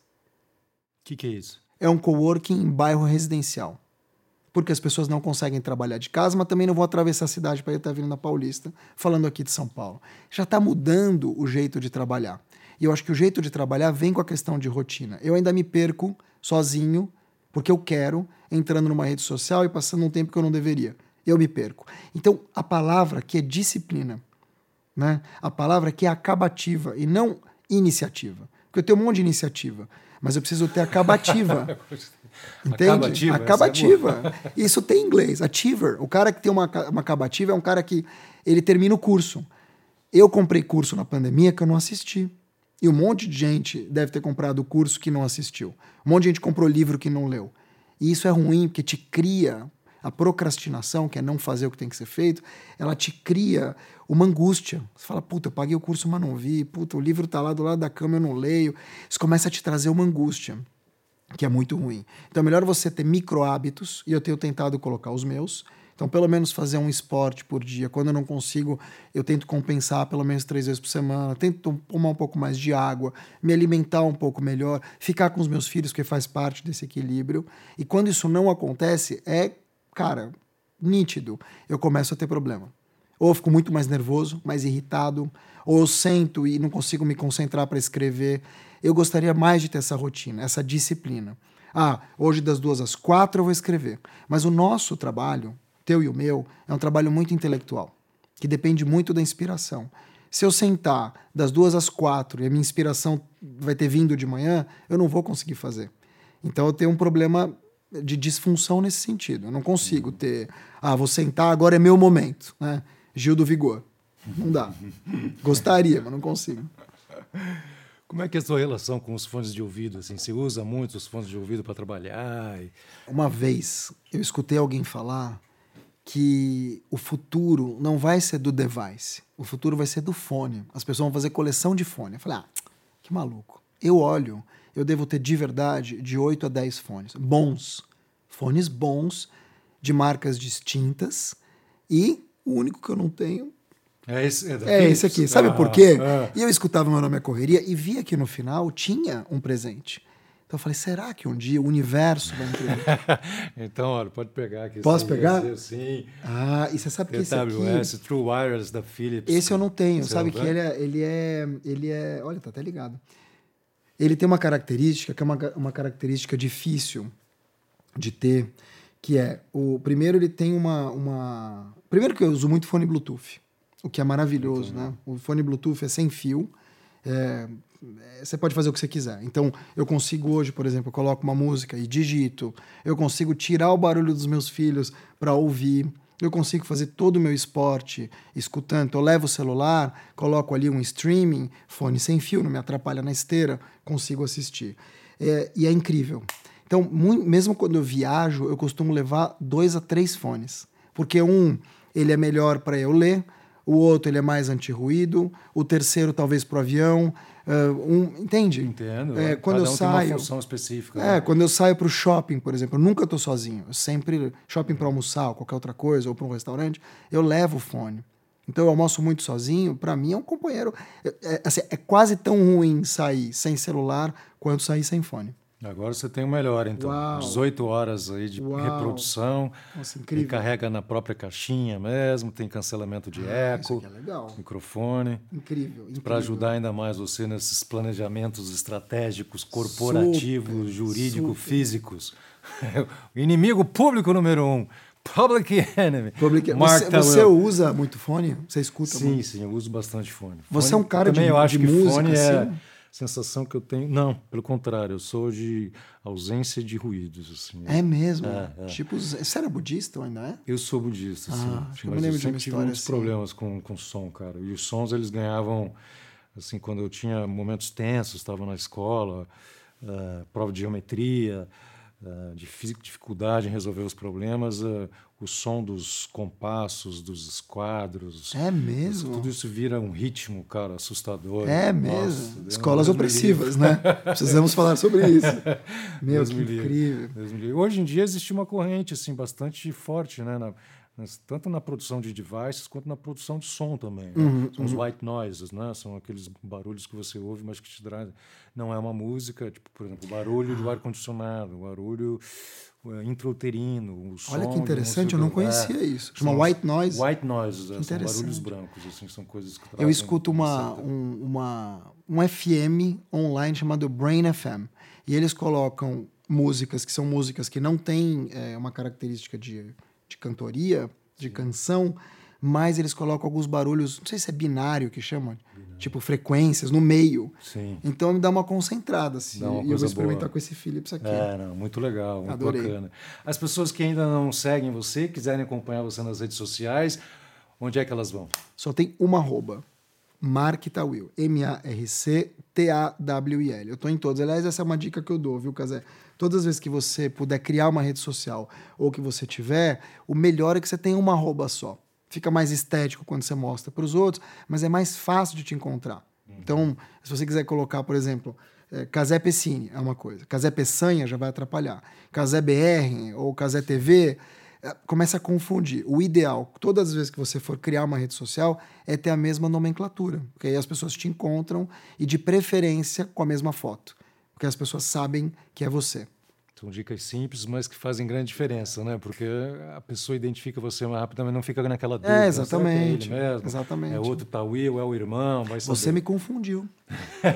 Speaker 2: que, que é isso?
Speaker 3: É um coworking em bairro residencial. Porque as pessoas não conseguem trabalhar de casa, mas também não vão atravessar a cidade para ir estar vindo na Paulista, falando aqui de São Paulo. Já está mudando o jeito de trabalhar. E eu acho que o jeito de trabalhar vem com a questão de rotina. Eu ainda me perco sozinho, porque eu quero, entrando numa rede social e passando um tempo que eu não deveria. Eu me perco. Então, a palavra que é disciplina, né? a palavra que é acabativa e não iniciativa. Porque eu tenho um monte de iniciativa, mas eu preciso ter acabativa. Entende?
Speaker 2: Acabativa.
Speaker 3: Acabativa. É Isso tem em inglês. Achiever. O cara que tem uma, uma acabativa é um cara que ele termina o curso. Eu comprei curso na pandemia que eu não assisti. E um monte de gente deve ter comprado o curso que não assistiu. Um monte de gente comprou livro que não leu. E isso é ruim porque te cria a procrastinação, que é não fazer o que tem que ser feito, ela te cria uma angústia. Você fala, puta, eu paguei o curso, mas não vi. Puta, o livro tá lá do lado da cama, eu não leio. Isso começa a te trazer uma angústia, que é muito ruim. Então é melhor você ter micro hábitos, e eu tenho tentado colocar os meus, então, pelo menos fazer um esporte por dia. Quando eu não consigo, eu tento compensar pelo menos três vezes por semana. Tento tomar um pouco mais de água, me alimentar um pouco melhor, ficar com os meus filhos, que faz parte desse equilíbrio. E quando isso não acontece, é, cara, nítido. Eu começo a ter problema. Ou eu fico muito mais nervoso, mais irritado, ou eu sento e não consigo me concentrar para escrever. Eu gostaria mais de ter essa rotina, essa disciplina. Ah, hoje das duas às quatro eu vou escrever. Mas o nosso trabalho, teu e o meu, é um trabalho muito intelectual, que depende muito da inspiração. Se eu sentar das duas às quatro e a minha inspiração vai ter vindo de manhã, eu não vou conseguir fazer. Então eu tenho um problema de disfunção nesse sentido. Eu não consigo ter, ah, vou sentar, agora é meu momento, né? Gil do Vigor. Não dá. Gostaria, mas não consigo.
Speaker 2: Como é que é a sua relação com os fones de ouvido? Assim, você usa muito os fones de ouvido para trabalhar? E...
Speaker 3: Uma vez eu escutei alguém falar que o futuro não vai ser do device, o futuro vai ser do fone. As pessoas vão fazer coleção de fone. Eu falei, ah, que maluco. Eu olho, eu devo ter de verdade de 8 a 10 fones. Bons. Fones bons, de marcas distintas. E o único que eu não tenho
Speaker 2: é esse, é
Speaker 3: é esse aqui. Sabe ah, por quê? Ah. E eu escutava meu nome é Correria e vi que no final tinha um presente. Então eu falei, será que um dia o universo vai
Speaker 2: então, olha, pode pegar aqui.
Speaker 3: Posso pegar?
Speaker 2: sim.
Speaker 3: Ah, e você sabe que esse aqui...
Speaker 2: TWS, True Wireless da Philips.
Speaker 3: Esse eu não tenho. Sabe que ele é, ele é... Ele é... Olha, tá até ligado. Ele tem uma característica que é uma, uma característica difícil de ter, que é... o Primeiro, ele tem uma, uma... Primeiro que eu uso muito fone Bluetooth, o que é maravilhoso, né? O fone Bluetooth é sem fio, é, é, você pode fazer o que você quiser. Então, eu consigo hoje, por exemplo, eu coloco uma música e digito, eu consigo tirar o barulho dos meus filhos para ouvir, eu consigo fazer todo o meu esporte escutando. Então, eu levo o celular, coloco ali um streaming, fone sem fio, não me atrapalha na esteira, consigo assistir. É, e é incrível. Então, muito, mesmo quando eu viajo, eu costumo levar dois a três fones, porque um ele é melhor para eu ler, o outro ele é mais anti-ruído, o terceiro talvez para o avião, Uh, um, entende?
Speaker 2: Entendo.
Speaker 3: É, quando
Speaker 2: Cada
Speaker 3: eu
Speaker 2: um
Speaker 3: saio.
Speaker 2: Tem uma função específica.
Speaker 3: É, né? quando eu saio para o shopping, por exemplo, eu nunca estou sozinho. Eu sempre shopping para almoçar ou qualquer outra coisa ou para um restaurante, eu levo o fone. Então eu almoço muito sozinho, para mim é um companheiro. É, é, assim, é quase tão ruim sair sem celular quanto sair sem fone.
Speaker 2: Agora você tem o melhor, então.
Speaker 3: Uau.
Speaker 2: 18 horas aí de
Speaker 3: Uau.
Speaker 2: reprodução.
Speaker 3: Nossa, incrível.
Speaker 2: carrega na própria caixinha mesmo, tem cancelamento de
Speaker 3: Ah, Isso
Speaker 2: eco,
Speaker 3: aqui é legal.
Speaker 2: microfone.
Speaker 3: Incrível. incrível.
Speaker 2: Para ajudar ainda mais você nesses planejamentos estratégicos, corporativos, jurídicos, físicos. inimigo público número um, Public Enemy.
Speaker 3: Public-
Speaker 2: Mark
Speaker 3: Você, você usa muito fone? Você escuta
Speaker 2: Sim,
Speaker 3: muito?
Speaker 2: sim, eu uso bastante fone.
Speaker 3: Você
Speaker 2: Fone-
Speaker 3: é um cara
Speaker 2: também
Speaker 3: de-
Speaker 2: eu acho
Speaker 3: de
Speaker 2: que
Speaker 3: música,
Speaker 2: fone é
Speaker 3: assim?
Speaker 2: Sensação que eu tenho. Não, pelo contrário, eu sou de ausência de ruídos. Assim.
Speaker 3: É mesmo?
Speaker 2: É, é.
Speaker 3: Tipo, você era budista ou ainda é?
Speaker 2: Eu sou budista.
Speaker 3: Ah, que eu me lembro
Speaker 2: eu
Speaker 3: de
Speaker 2: sempre tive
Speaker 3: história
Speaker 2: muitos
Speaker 3: assim.
Speaker 2: problemas com, com som, cara. E os sons, eles ganhavam, assim, quando eu tinha momentos tensos, estava na escola, eh, prova de geometria, de fí- dificuldade em resolver os problemas, eh, o som dos compassos, dos esquadros,
Speaker 3: É mesmo?
Speaker 2: tudo isso vira um ritmo, cara, assustador.
Speaker 3: É
Speaker 2: Nossa,
Speaker 3: mesmo.
Speaker 2: Deus-
Speaker 3: Escolas
Speaker 2: Deus
Speaker 3: opressivas, né? Precisamos falar sobre isso. Meu,
Speaker 2: Deus
Speaker 3: que
Speaker 2: me
Speaker 3: incrível.
Speaker 2: Me. Hoje em dia existe uma corrente assim bastante forte, né, na- tanto na produção de devices quanto na produção de som também. né?
Speaker 3: Uhum,
Speaker 2: São os white noises, né? São aqueles barulhos que você ouve, mas que te trazem. Não é uma música, tipo, por exemplo, o barulho do ar condicionado, o barulho eh, intrauterino, o som.
Speaker 3: Olha que interessante, eu não
Speaker 2: que-
Speaker 3: conhecia
Speaker 2: é,
Speaker 3: isso. Chama white noise.
Speaker 2: White noises, é, são barulhos brancos, assim, são coisas que
Speaker 3: Eu
Speaker 2: trazem
Speaker 3: escuto uma, um, uma, um FM online chamado Brain FM. E eles colocam músicas que são músicas que não têm é, uma característica de, de cantoria, de canção, mas eles colocam alguns barulhos, não sei se é binário que chamam, tipo frequências no meio.
Speaker 2: Sim.
Speaker 3: Então me dá uma concentrada. Assim,
Speaker 2: Dá uma
Speaker 3: e eu vou experimentar
Speaker 2: boa.
Speaker 3: com esse Philips aqui.
Speaker 2: É, não, muito legal, muito
Speaker 3: Adorei.
Speaker 2: bacana. As pessoas que ainda não seguem você, quiserem acompanhar você nas redes sociais, onde é que elas vão?
Speaker 3: Só tem uma arroba. Mark Tawil. M-A-R-C-T-A-W-I-L. Eu tô em todos. Aliás, essa é uma dica que eu dou, viu, Casé? Todas as vezes que você puder criar uma rede social ou que você tiver, o melhor é que você tenha uma arroba só. Fica mais estético quando você mostra para os outros, mas é mais fácil de te encontrar. Então, se você quiser colocar, por exemplo, é, Casé Pessini é uma coisa. Casé Peçanha já vai atrapalhar. Casé BR ou Casé TV é, começa a confundir. O ideal, todas as vezes que você for criar uma rede social, é ter a mesma nomenclatura. Porque aí as pessoas te encontram e, de preferência, com a mesma foto. Porque as pessoas sabem que é você.
Speaker 2: São dicas simples, mas que fazem grande diferença, né? Porque a pessoa identifica você mais rapidamente, não fica naquela dúvida.
Speaker 3: É,
Speaker 2: que
Speaker 3: exatamente.
Speaker 2: É ele mesmo?
Speaker 3: Exatamente.
Speaker 2: É outro Tawil, é o irmão, vai saber.
Speaker 3: Você me confundiu.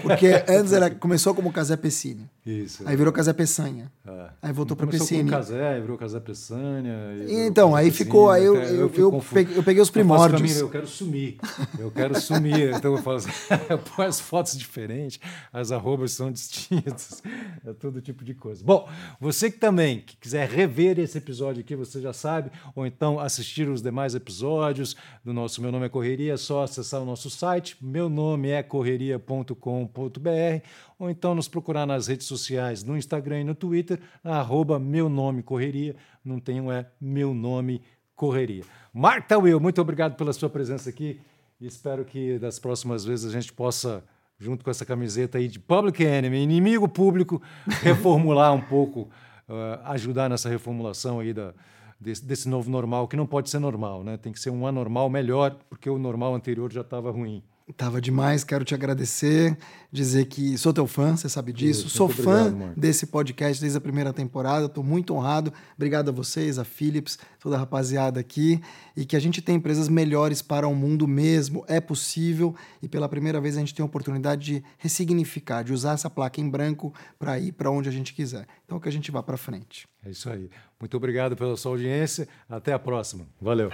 Speaker 3: Porque antes era, começou como Casé Pessini.
Speaker 2: Isso.
Speaker 3: Aí virou Casé Peçanha.
Speaker 2: É.
Speaker 3: Aí voltou para
Speaker 2: Começou
Speaker 3: Pessini.
Speaker 2: com Casé, virou Casé Peçanha.
Speaker 3: Então, aí
Speaker 2: Pessini,
Speaker 3: ficou. Aí eu, eu, eu peguei, eu peguei os
Speaker 2: Eu faço
Speaker 3: primórdios.
Speaker 2: caminho, eu quero sumir. Eu quero sumir. Então eu falo assim, eu ponho as fotos diferentes, as arrobas são distintas, é todo tipo de coisa. Bom, você que também que quiser rever esse episódio aqui, você já sabe, ou então assistir os demais episódios do nosso Meu Nome é Correria, é só acessar o nosso site, meu nome é correria.com.br, ou então nos procurar nas redes sociais, no Instagram e no Twitter, arroba meu nome correria, não tem um é meu nome correria. Mark Tawil, muito obrigado pela sua presença aqui e espero que das próximas vezes a gente possa, junto com essa camiseta aí de Public Enemy, inimigo público, reformular um pouco, uh, ajudar nessa reformulação aí da, desse, desse novo normal, que não pode ser normal, né? Tem que ser um anormal melhor, porque o normal anterior já estava ruim.
Speaker 3: Tava demais, quero te agradecer, dizer que sou teu fã, você sabe disso. Sou fã
Speaker 2: obrigado,
Speaker 3: desse podcast desde a primeira temporada, estou muito honrado. Obrigado a vocês, a Philips, toda a rapaziada aqui. E que a gente tem empresas melhores para o mundo mesmo, é possível. E pela primeira vez a gente tem a oportunidade de ressignificar, de usar essa placa em branco para ir para onde a gente quiser. Então que a gente vá para frente.
Speaker 2: É isso aí. Muito obrigado pela sua audiência. Até a próxima. Valeu.